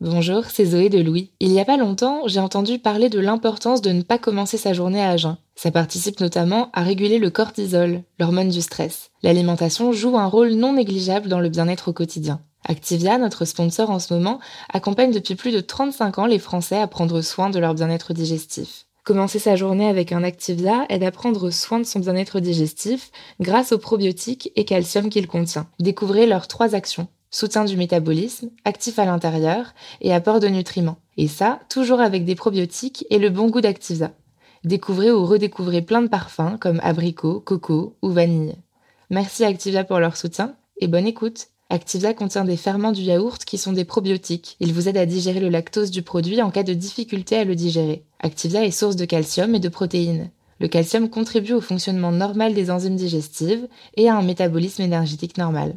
Bonjour, c'est Zoé de Louis. Il n'y a pas longtemps, j'ai entendu parler de l'importance de ne pas commencer sa journée à jeun. Ça participe notamment à réguler le cortisol, l'hormone du stress. L'alimentation joue un rôle non négligeable dans le bien-être au quotidien. Activia, notre sponsor en ce moment, accompagne depuis plus de 35 ans les Français à prendre soin de leur bien-être digestif. Commencer sa journée avec un Activia aide à prendre soin de son bien-être digestif grâce aux probiotiques et calcium qu'il contient. Découvrez leurs trois actions soutien du métabolisme, actif à l'intérieur et apport de nutriments. Et ça, toujours avec des probiotiques et le bon goût d'Activia. Découvrez ou redécouvrez plein de parfums comme abricot, coco ou vanille. Merci Activia pour leur soutien et bonne écoute. Activia contient des ferments du yaourt qui sont des probiotiques. Ils vous aident à digérer le lactose du produit en cas de difficulté à le digérer. Activia est source de calcium et de protéines. Le calcium contribue au fonctionnement normal des enzymes digestives et à un métabolisme énergétique normal.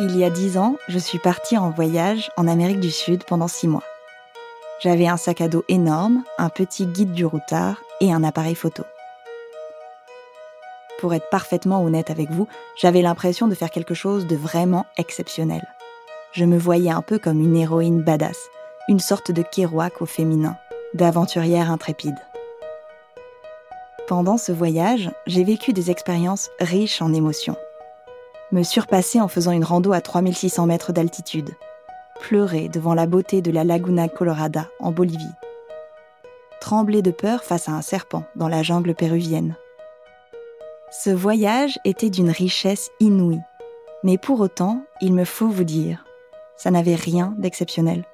Il y a dix ans, je suis partie en voyage en Amérique du Sud pendant six mois. J'avais un sac à dos énorme, un petit guide du routard et un appareil photo. Pour être parfaitement honnête avec vous, j'avais l'impression de faire quelque chose de vraiment exceptionnel. Je me voyais un peu comme une héroïne badass, une sorte de Kerouac au féminin, d'aventurière intrépide. Pendant ce voyage, j'ai vécu des expériences riches en émotions me surpasser en faisant une rando à 3600 mètres d'altitude, pleurer devant la beauté de la Laguna Colorada en Bolivie, trembler de peur face à un serpent dans la jungle péruvienne. Ce voyage était d'une richesse inouïe, mais pour autant, il me faut vous dire, ça n'avait rien d'exceptionnel.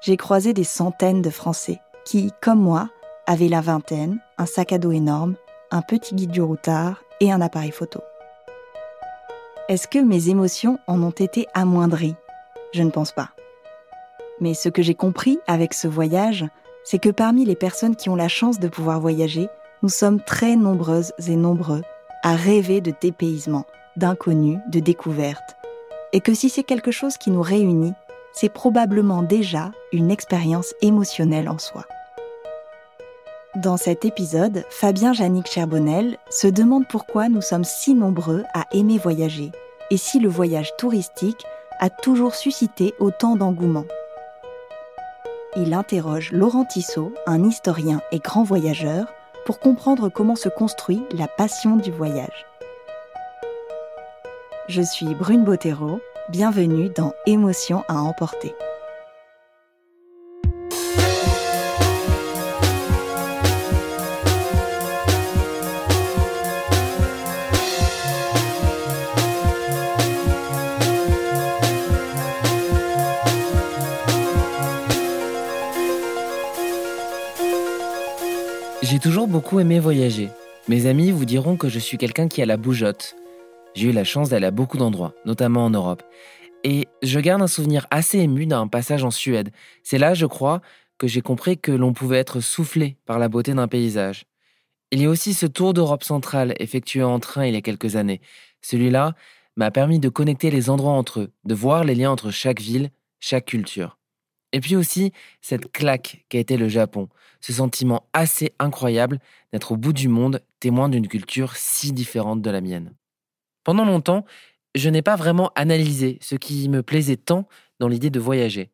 J'ai croisé des centaines de Français qui, comme moi, avaient la vingtaine, un sac à dos énorme, un petit guide du routard et un appareil photo. Est-ce que mes émotions en ont été amoindries? Je ne pense pas. Mais ce que j'ai compris avec ce voyage, c'est que parmi les personnes qui ont la chance de pouvoir voyager, nous sommes très nombreuses et nombreux à rêver de dépaysement, d'inconnus, de découvertes. Et que si c'est quelque chose qui nous réunit, c'est probablement déjà une expérience émotionnelle en soi. Dans cet épisode, Fabien Jannick Cherbonnel se demande pourquoi nous sommes si nombreux à aimer voyager et si le voyage touristique a toujours suscité autant d'engouement. Il interroge Laurent Tissot, un historien et grand voyageur, pour comprendre comment se construit la passion du voyage. Je suis Brune Bottero, bienvenue dans Émotion à emporter. Beaucoup aimé voyager. Mes amis vous diront que je suis quelqu'un qui a la bougeotte. J'ai eu la chance d'aller à beaucoup d'endroits, notamment en Europe. Et je garde un souvenir assez ému d'un passage en Suède. C'est là, je crois, que j'ai compris que l'on pouvait être soufflé par la beauté d'un paysage. Il y a aussi ce tour d'Europe centrale effectué en train il y a quelques années. Celui-là m'a permis de connecter les endroits entre eux, de voir les liens entre chaque ville, chaque culture. Et puis aussi cette claque qu'a été le Japon, ce sentiment assez incroyable d'être au bout du monde, témoin d'une culture si différente de la mienne. Pendant longtemps, je n'ai pas vraiment analysé ce qui me plaisait tant dans l'idée de voyager.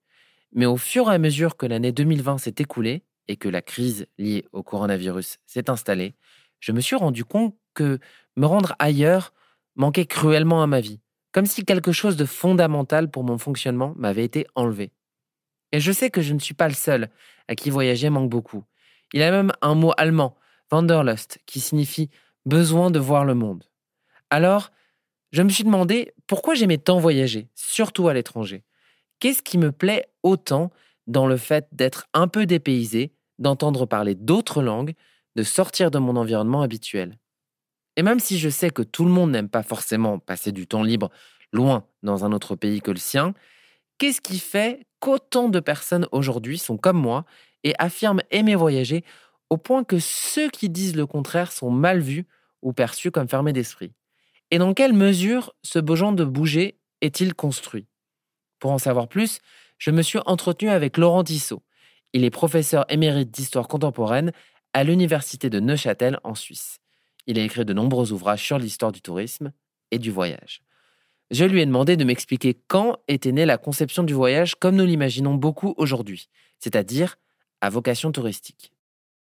Mais au fur et à mesure que l'année 2020 s'est écoulée et que la crise liée au coronavirus s'est installée, je me suis rendu compte que me rendre ailleurs manquait cruellement à ma vie, comme si quelque chose de fondamental pour mon fonctionnement m'avait été enlevé. Et je sais que je ne suis pas le seul à qui voyager manque beaucoup. Il a même un mot allemand, Wanderlust, qui signifie besoin de voir le monde. Alors, je me suis demandé pourquoi j'aimais tant voyager, surtout à l'étranger. Qu'est-ce qui me plaît autant dans le fait d'être un peu dépaysé, d'entendre parler d'autres langues, de sortir de mon environnement habituel? Et même si je sais que tout le monde n'aime pas forcément passer du temps libre loin dans un autre pays que le sien, qu'est-ce qui fait qu'autant de personnes aujourd'hui sont comme moi et affirment aimer voyager au point que ceux qui disent le contraire sont mal vus ou perçus comme fermés d'esprit? Et dans quelle mesure ce besoin de bouger est-il construit? Pour en savoir plus, je me suis entretenu avec Laurent Tissot. Il est professeur émérite d'histoire contemporaine à l'Université de Neuchâtel en Suisse. Il a écrit de nombreux ouvrages sur l'histoire du tourisme et du voyage. Je lui ai demandé de m'expliquer quand était née la conception du voyage comme nous l'imaginons beaucoup aujourd'hui, c'est-à-dire à vocation touristique.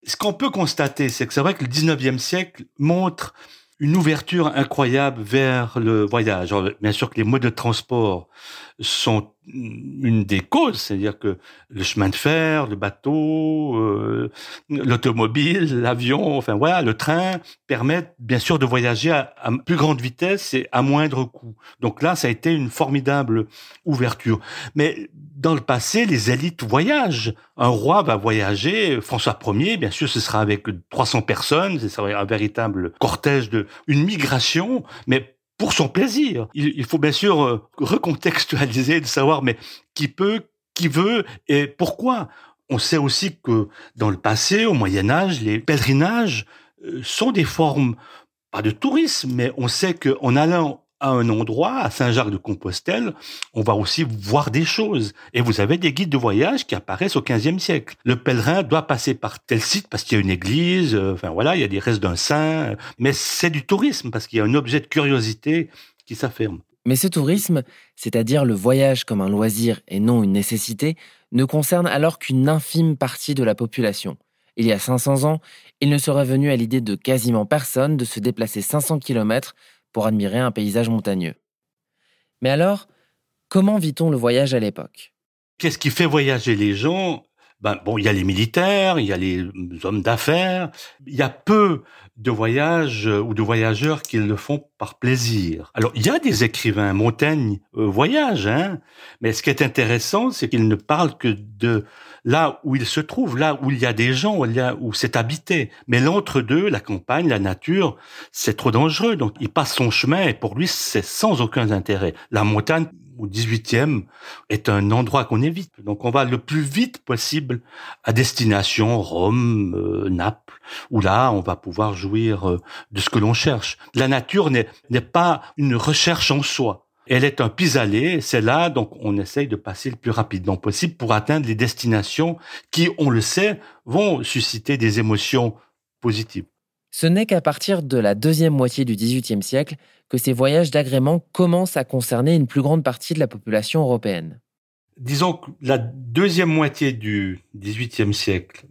Ce qu'on peut constater, c'est que c'est vrai que le 19e siècle montre une ouverture incroyable vers le voyage. bien sûr que les modes de transport sont une des causes, c'est-à-dire que le chemin de fer, le bateau, euh, l'automobile, l'avion, enfin voilà, le train permettent bien sûr de voyager à, plus grande vitesse et à moindre coût. Donc là, ça a été une formidable ouverture. Mais dans le passé, les élites voyagent. Un roi va voyager, François Ier, bien sûr, ce sera avec 300 personnes, ce sera un véritable cortège de, une migration, mais pour son plaisir. Il, faut bien sûr euh, recontextualiser, de savoir mais qui peut, qui veut et pourquoi. On sait aussi que dans le passé, au Moyen Âge, les pèlerinages euh, sont des formes pas de tourisme, mais on sait qu'en allant à un endroit, à Saint-Jacques-de-Compostelle, on va aussi voir des choses. Et vous avez des guides de voyage qui apparaissent au XVe siècle. Le pèlerin doit passer par tel site parce qu'il y a une église, euh, enfin voilà, il y a des restes d'un saint, mais c'est du tourisme parce qu'il y a un objet de curiosité qui s'affirme. Mais ce tourisme, c'est-à-dire le voyage comme un loisir et non une nécessité, ne concerne alors qu'une infime partie de la population. Il y a 500 ans, il ne serait venu à l'idée de quasiment personne de se déplacer 500 km pour admirer un paysage montagneux. Mais alors, comment vit-on le voyage à l'époque? Qu'est-ce qui fait voyager les gens? Ben, bon, il y a les militaires, il y a les hommes d'affaires. Il y a peu de voyages euh, ou de voyageurs qui le font par plaisir. Alors, il y a des écrivains, Montaigne euh, voyage, hein, mais ce qui est intéressant, c'est qu'ils ne parlent que de là où il se trouve, là où il y a des gens, où, où c'est habité. Mais l'entre-deux, la campagne, la nature, c'est trop dangereux. Donc, il passe son chemin et pour lui, c'est sans aucun intérêt. La montagne, au 18e, est un endroit qu'on évite. Donc, on va le plus vite possible à destination Rome, euh, Naples, où là, on va pouvoir jouir euh, de ce que l'on cherche. La nature n'est pas une recherche en soi. Elle est un pis-aller, c'est là, donc on essaye de passer le plus rapidement possible pour atteindre les destinations qui, on le sait, vont susciter des émotions positives. Ce n'est qu'à partir de la deuxième moitié du XVIIIe siècle que ces voyages d'agrément commencent à concerner une plus grande partie de la population européenne. Disons que la deuxième moitié du XVIIIe siècle,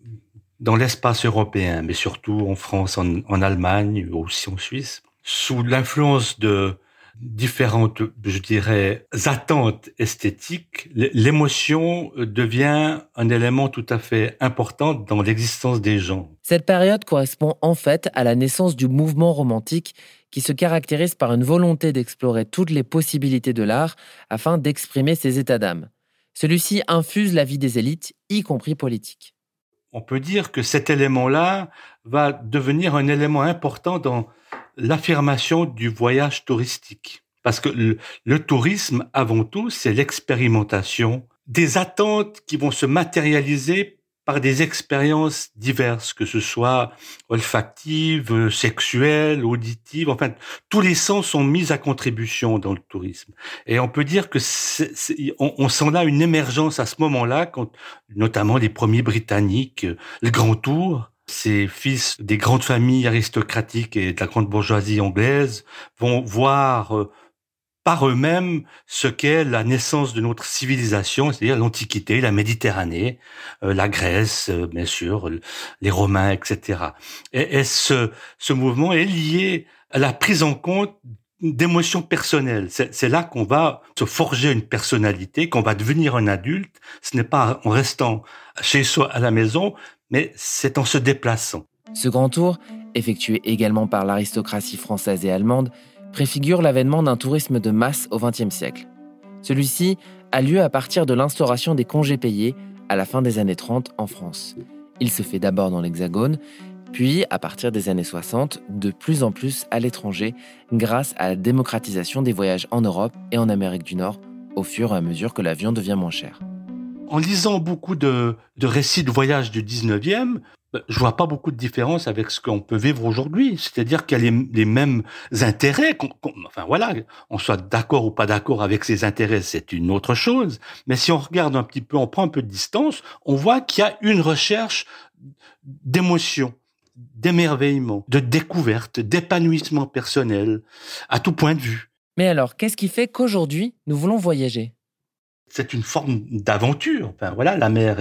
dans l'espace européen, mais surtout en France, en, en Allemagne, aussi en Suisse, sous l'influence de différentes, je dirais, attentes esthétiques, l'émotion devient un élément tout à fait important dans l'existence des gens. Cette période correspond en fait à la naissance du mouvement romantique qui se caractérise par une volonté d'explorer toutes les possibilités de l'art afin d'exprimer ses états d'âme. Celui-ci infuse la vie des élites, y compris politiques. On peut dire que cet élément-là va devenir un élément important dans l'affirmation du voyage touristique. Parce que le, tourisme, avant tout, c'est l'expérimentation des attentes qui vont se matérialiser par des expériences diverses, que ce soit olfactives, sexuelles, auditives, enfin, tous les sens sont mis à contribution dans le tourisme. Et on peut dire que on, on sent là une émergence à ce moment-là, quand notamment les premiers Britanniques, le Grand Tour, ces fils des grandes familles aristocratiques et de la grande bourgeoisie anglaise vont voir euh, par eux-mêmes ce qu'est la naissance de notre civilisation, c'est-à-dire l'Antiquité, la Méditerranée, euh, la Grèce, euh, bien sûr, les Romains, etc. Et, et ce, ce mouvement est lié à la prise en compte d'émotions personnelles. C'est là qu'on va se forger une personnalité, qu'on va devenir un adulte. Ce n'est pas en restant chez soi à la maison, mais c'est en se déplaçant. Ce grand tour, effectué également par l'aristocratie française et allemande, préfigure l'avènement d'un tourisme de masse au XXe siècle. Celui-ci a lieu à partir de l'instauration des congés payés à la fin des années 30 en France. Il se fait d'abord dans l'Hexagone, puis à partir des années 60, de plus en plus à l'étranger, grâce à la démocratisation des voyages en Europe et en Amérique du Nord, au fur et à mesure que l'avion devient moins cher. En lisant beaucoup de, récits de voyages du 19e, je vois pas beaucoup de différence avec ce qu'on peut vivre aujourd'hui. C'est-à-dire qu'il y a les, mêmes intérêts. enfin voilà, on soit d'accord ou pas d'accord avec ces intérêts, c'est une autre chose. Mais si on regarde un petit peu, on prend un peu de distance, on voit qu'il y a une recherche d'émotion, d'émerveillement, de découverte, d'épanouissement personnel, à tout point de vue. Mais alors, qu'est-ce qui fait qu'aujourd'hui, nous voulons voyager? C'est une forme d'aventure. Enfin voilà, la mer,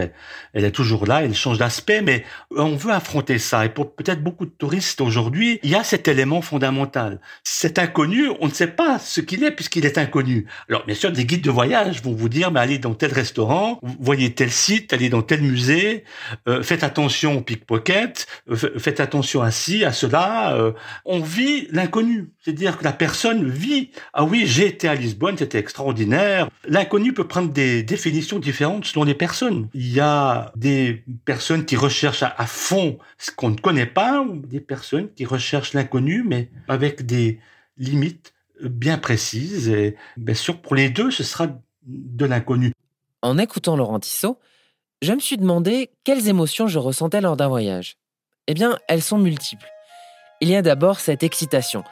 elle, est toujours là, elle change d'aspect, mais on veut affronter ça. Et pour peut-être beaucoup de touristes aujourd'hui, il y a cet élément fondamental. Cet inconnu, on ne sait pas ce qu'il est puisqu'il est inconnu. Alors bien sûr, des guides de voyage vont vous dire, mais allez dans tel restaurant, voyez tel site, allez dans tel musée, euh, faites attention au pickpocket, euh, faites attention à ci, à cela. Euh. on vit l'inconnu, c'est-à-dire que la personne vit. Ah oui, j'ai été à Lisbonne, c'était extraordinaire. L'inconnu peut prendre des définitions différentes selon les personnes. Il y a des personnes qui recherchent à, fond ce qu'on ne connaît pas, ou des personnes qui recherchent l'inconnu, mais avec des limites bien précises. Et bien sûr, pour les deux, ce sera de l'inconnu. En écoutant Laurent Tissot, je me suis demandé quelles émotions je ressentais lors d'un voyage. Eh bien, elles sont multiples. Il y a d'abord cette excitation,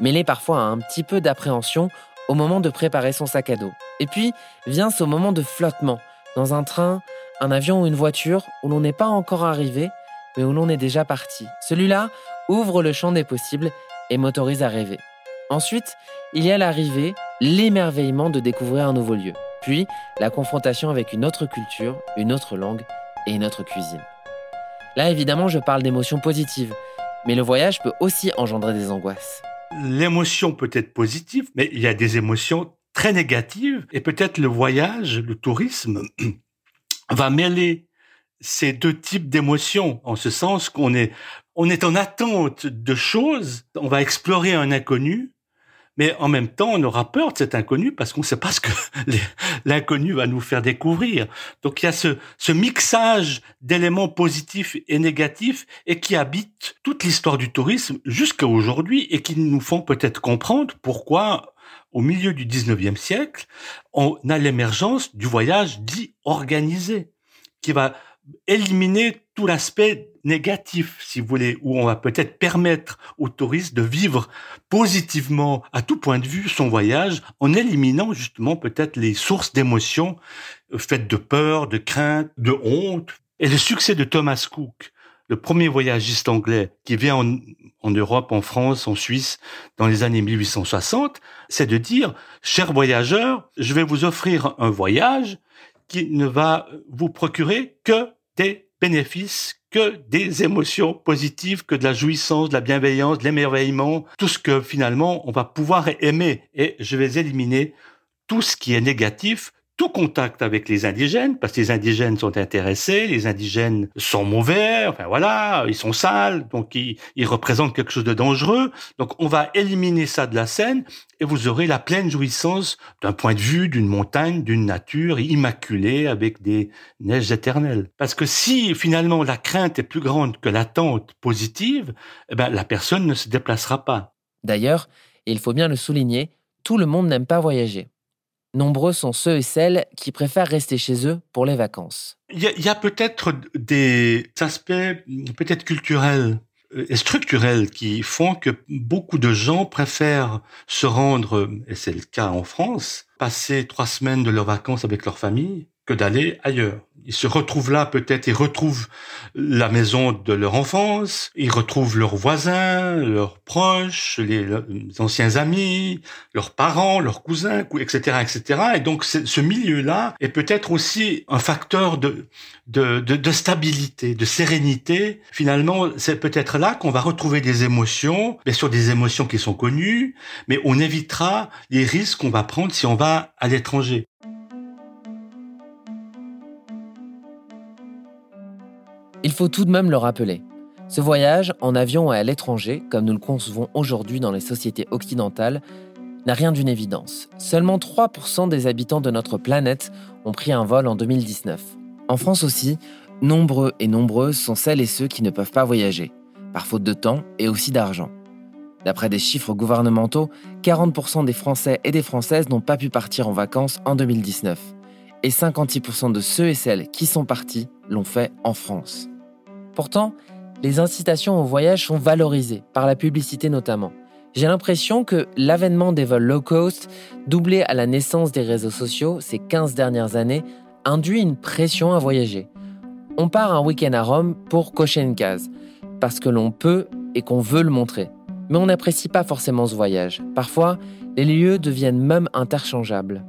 mêlée parfois à un petit peu d'appréhension au moment de préparer son sac à dos. Et puis vient ce moment de flottement, dans un train, un avion ou une voiture où l'on n'est pas encore arrivé, mais où l'on est déjà parti. Celui-là ouvre le champ des possibles et m'autorise à rêver. Ensuite, il y a l'arrivée, l'émerveillement de découvrir un nouveau lieu, puis la confrontation avec une autre culture, une autre langue et une autre cuisine. Là, évidemment, je parle d'émotions positives, mais le voyage peut aussi engendrer des angoisses l'émotion peut être positive, mais il y a des émotions très négatives et peut-être le voyage, le tourisme va mêler ces deux types d'émotions en ce sens qu'on est on est en attente de choses, on va explorer un inconnu mais en même temps, on aura peur de cet inconnu parce qu'on ne sait pas ce que l'inconnu va nous faire découvrir. Donc il y a ce, mixage d'éléments positifs et négatifs et qui habite toute l'histoire du tourisme jusqu'à aujourd'hui et qui nous font peut-être comprendre pourquoi au milieu du 19e siècle, on a l'émergence du voyage dit organisé, qui va éliminer tout l'aspect négatif, si vous voulez, où on va peut-être permettre aux touristes de vivre positivement, à tout point de vue, son voyage, en éliminant justement peut-être les sources d'émotions euh, faites de peur, de crainte, de honte. Et le succès de Thomas Cook, le premier voyagiste anglais qui vient en, Europe, en France, en Suisse, dans les années 1860, c'est de dire, chers voyageurs, je vais vous offrir un voyage qui ne va vous procurer que des bénéfices, que des émotions positives, que de la jouissance, de la bienveillance, de l'émerveillement, tout ce que finalement on va pouvoir aimer. Et je vais éliminer tout ce qui est négatif tout contact avec les indigènes, parce que les indigènes sont intéressés, les indigènes sont mauvais, enfin voilà, ils sont sales, donc ils, représentent quelque chose de dangereux. Donc on va éliminer ça de la scène et vous aurez la pleine jouissance d'un point de vue d'une montagne, d'une nature immaculée avec des neiges éternelles. Parce que si finalement la crainte est plus grande que l'attente positive, eh ben, la personne ne se déplacera pas. D'ailleurs, il faut bien le souligner, tout le monde n'aime pas voyager. Nombreux sont ceux et celles qui préfèrent rester chez eux pour les vacances. Il y a, peut-être des aspects peut-être culturels et structurels qui font que beaucoup de gens préfèrent se rendre, et c'est le cas en France, passer trois semaines de leurs vacances avec leur famille que d'aller ailleurs. Ils se retrouvent là peut-être, ils retrouvent la maison de leur enfance, ils retrouvent leurs voisins, leurs proches, les, anciens amis, leurs parents, leurs cousins, etc., etc. Et donc ce milieu-là est peut-être aussi un facteur de, de, de, de stabilité, de sérénité. Finalement, c'est peut-être là qu'on va retrouver des émotions, bien sûr des émotions qui sont connues, mais on évitera les risques qu'on va prendre si on va à l'étranger. Faut tout de même le rappeler. Ce voyage, en avion et à l'étranger, comme nous le concevons aujourd'hui dans les sociétés occidentales, n'a rien d'une évidence. Seulement 3% des habitants de notre planète ont pris un vol en 2019. En France aussi, nombreux et nombreuses sont celles et ceux qui ne peuvent pas voyager, par faute de temps et aussi d'argent. D'après des chiffres gouvernementaux, 40% des Français et des Françaises n'ont pas pu partir en vacances en 2019. Et 56% de ceux et celles qui sont partis l'ont fait en France. Pourtant, les incitations au voyage sont valorisées, par la publicité notamment. J'ai l'impression que l'avènement des vols low cost, doublé à la naissance des réseaux sociaux ces 15 dernières années, induit une pression à voyager. On part un week-end à Rome pour cocher une case, parce que l'on peut et qu'on veut le montrer. Mais on n'apprécie pas forcément ce voyage. Parfois, les lieux deviennent même interchangeables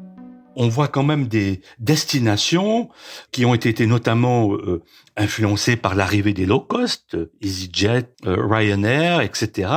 on voit quand même des destinations qui ont été notamment euh, influencées par l'arrivée des low cost, EasyJet, euh, Ryanair, etc.,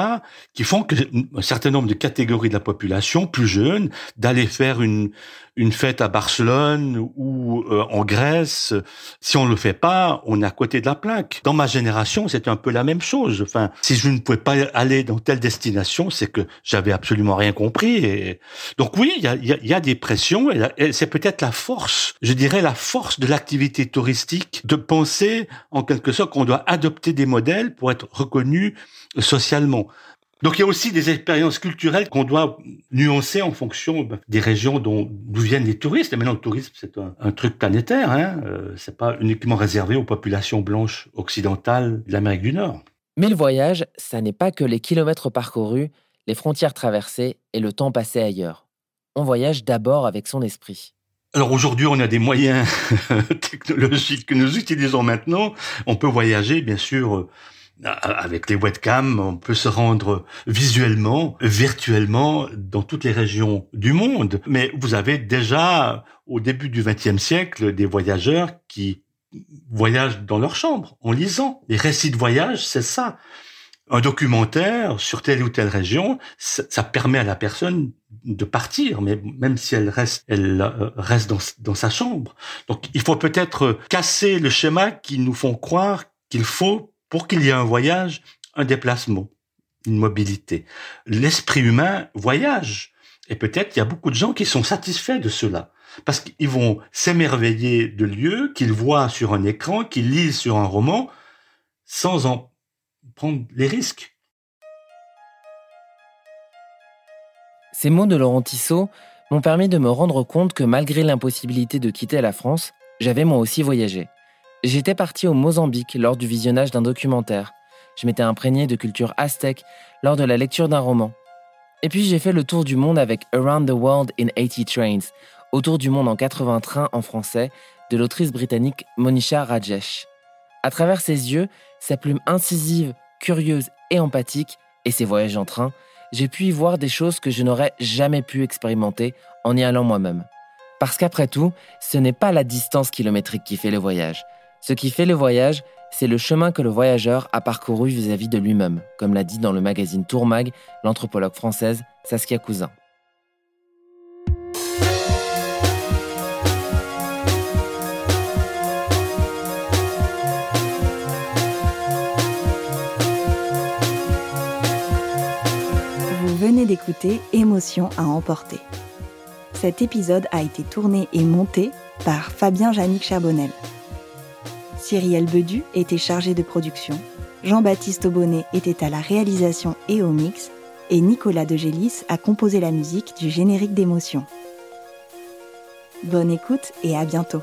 qui font que un certain nombre de catégories de la population plus jeunes d'aller faire une une fête à Barcelone ou euh, en Grèce, si on le fait pas, on est à côté de la plaque. Dans ma génération, c'était un peu la même chose. Enfin, si je ne pouvais pas aller dans telle destination, c'est que j'avais absolument rien compris. Donc oui, il y a, y a, des pressions et c'est peut-être la force, je dirais la force de l'activité touristique de penser en quelque sorte qu'on doit adopter des modèles pour être reconnu socialement. Donc il y a aussi des expériences culturelles qu'on doit nuancer en fonction des régions d'où viennent les touristes. Et maintenant, le tourisme, c'est un, truc planétaire. Hein euh, c'est pas uniquement réservé aux populations blanches occidentales de l'Amérique du Nord. Mais le voyage, ça n'est pas que les kilomètres parcourus, les frontières traversées et le temps passé ailleurs. On voyage d'abord avec son esprit. Alors aujourd'hui, on a des moyens technologiques que nous utilisons maintenant. On peut voyager, bien sûr avec les webcams, on peut se rendre visuellement, virtuellement dans toutes les régions du monde. Mais vous avez déjà, au début du XXe siècle, des voyageurs qui voyagent dans leur chambre en lisant. Les récits de voyage, c'est ça. Un documentaire sur telle ou telle région, ça, permet à la personne de partir, mais même si elle reste, elle euh, reste dans, sa chambre. Donc, il faut peut-être casser le schéma qui nous font croire qu'il faut pour qu'il y ait un voyage, un déplacement, une mobilité. L'esprit humain voyage. Et peut-être il y a beaucoup de gens qui sont satisfaits de cela. Parce qu'ils vont s'émerveiller de lieux qu'ils voient sur un écran, qu'ils lisent sur un roman, sans en prendre les risques. Ces mots de Laurent Tissot m'ont permis de me rendre compte que malgré l'impossibilité de quitter la France, j'avais moi aussi voyagé. J'étais parti au Mozambique lors du visionnage d'un documentaire. Je m'étais imprégné de culture aztèque lors de la lecture d'un roman. Et puis j'ai fait le tour du monde avec Around the World in 80 Trains, autour du monde en 80 trains en français, de l'autrice britannique Monisha Rajesh. À travers ses yeux, sa plume incisive, curieuse et empathique, et ses voyages en train, j'ai pu y voir des choses que je n'aurais jamais pu expérimenter en y allant moi-même. Parce qu'après tout, ce n'est pas la distance kilométrique qui fait le voyage, ce qui fait le voyage, c'est le chemin que le voyageur a parcouru vis-à-vis de lui-même, comme l'a dit dans le magazine Tourmag l'anthropologue française Saskia Cousin. D'écouter Émotion à emporter. Cet épisode a été tourné et monté par Fabien Jannick Charbonnel. Cyrielle Bedu était chargé de production, Jean-Baptiste Aubonnet était à la réalisation et au mix, et Nicolas de Gélis a composé la musique du générique d'émotion. Bonne écoute et à bientôt.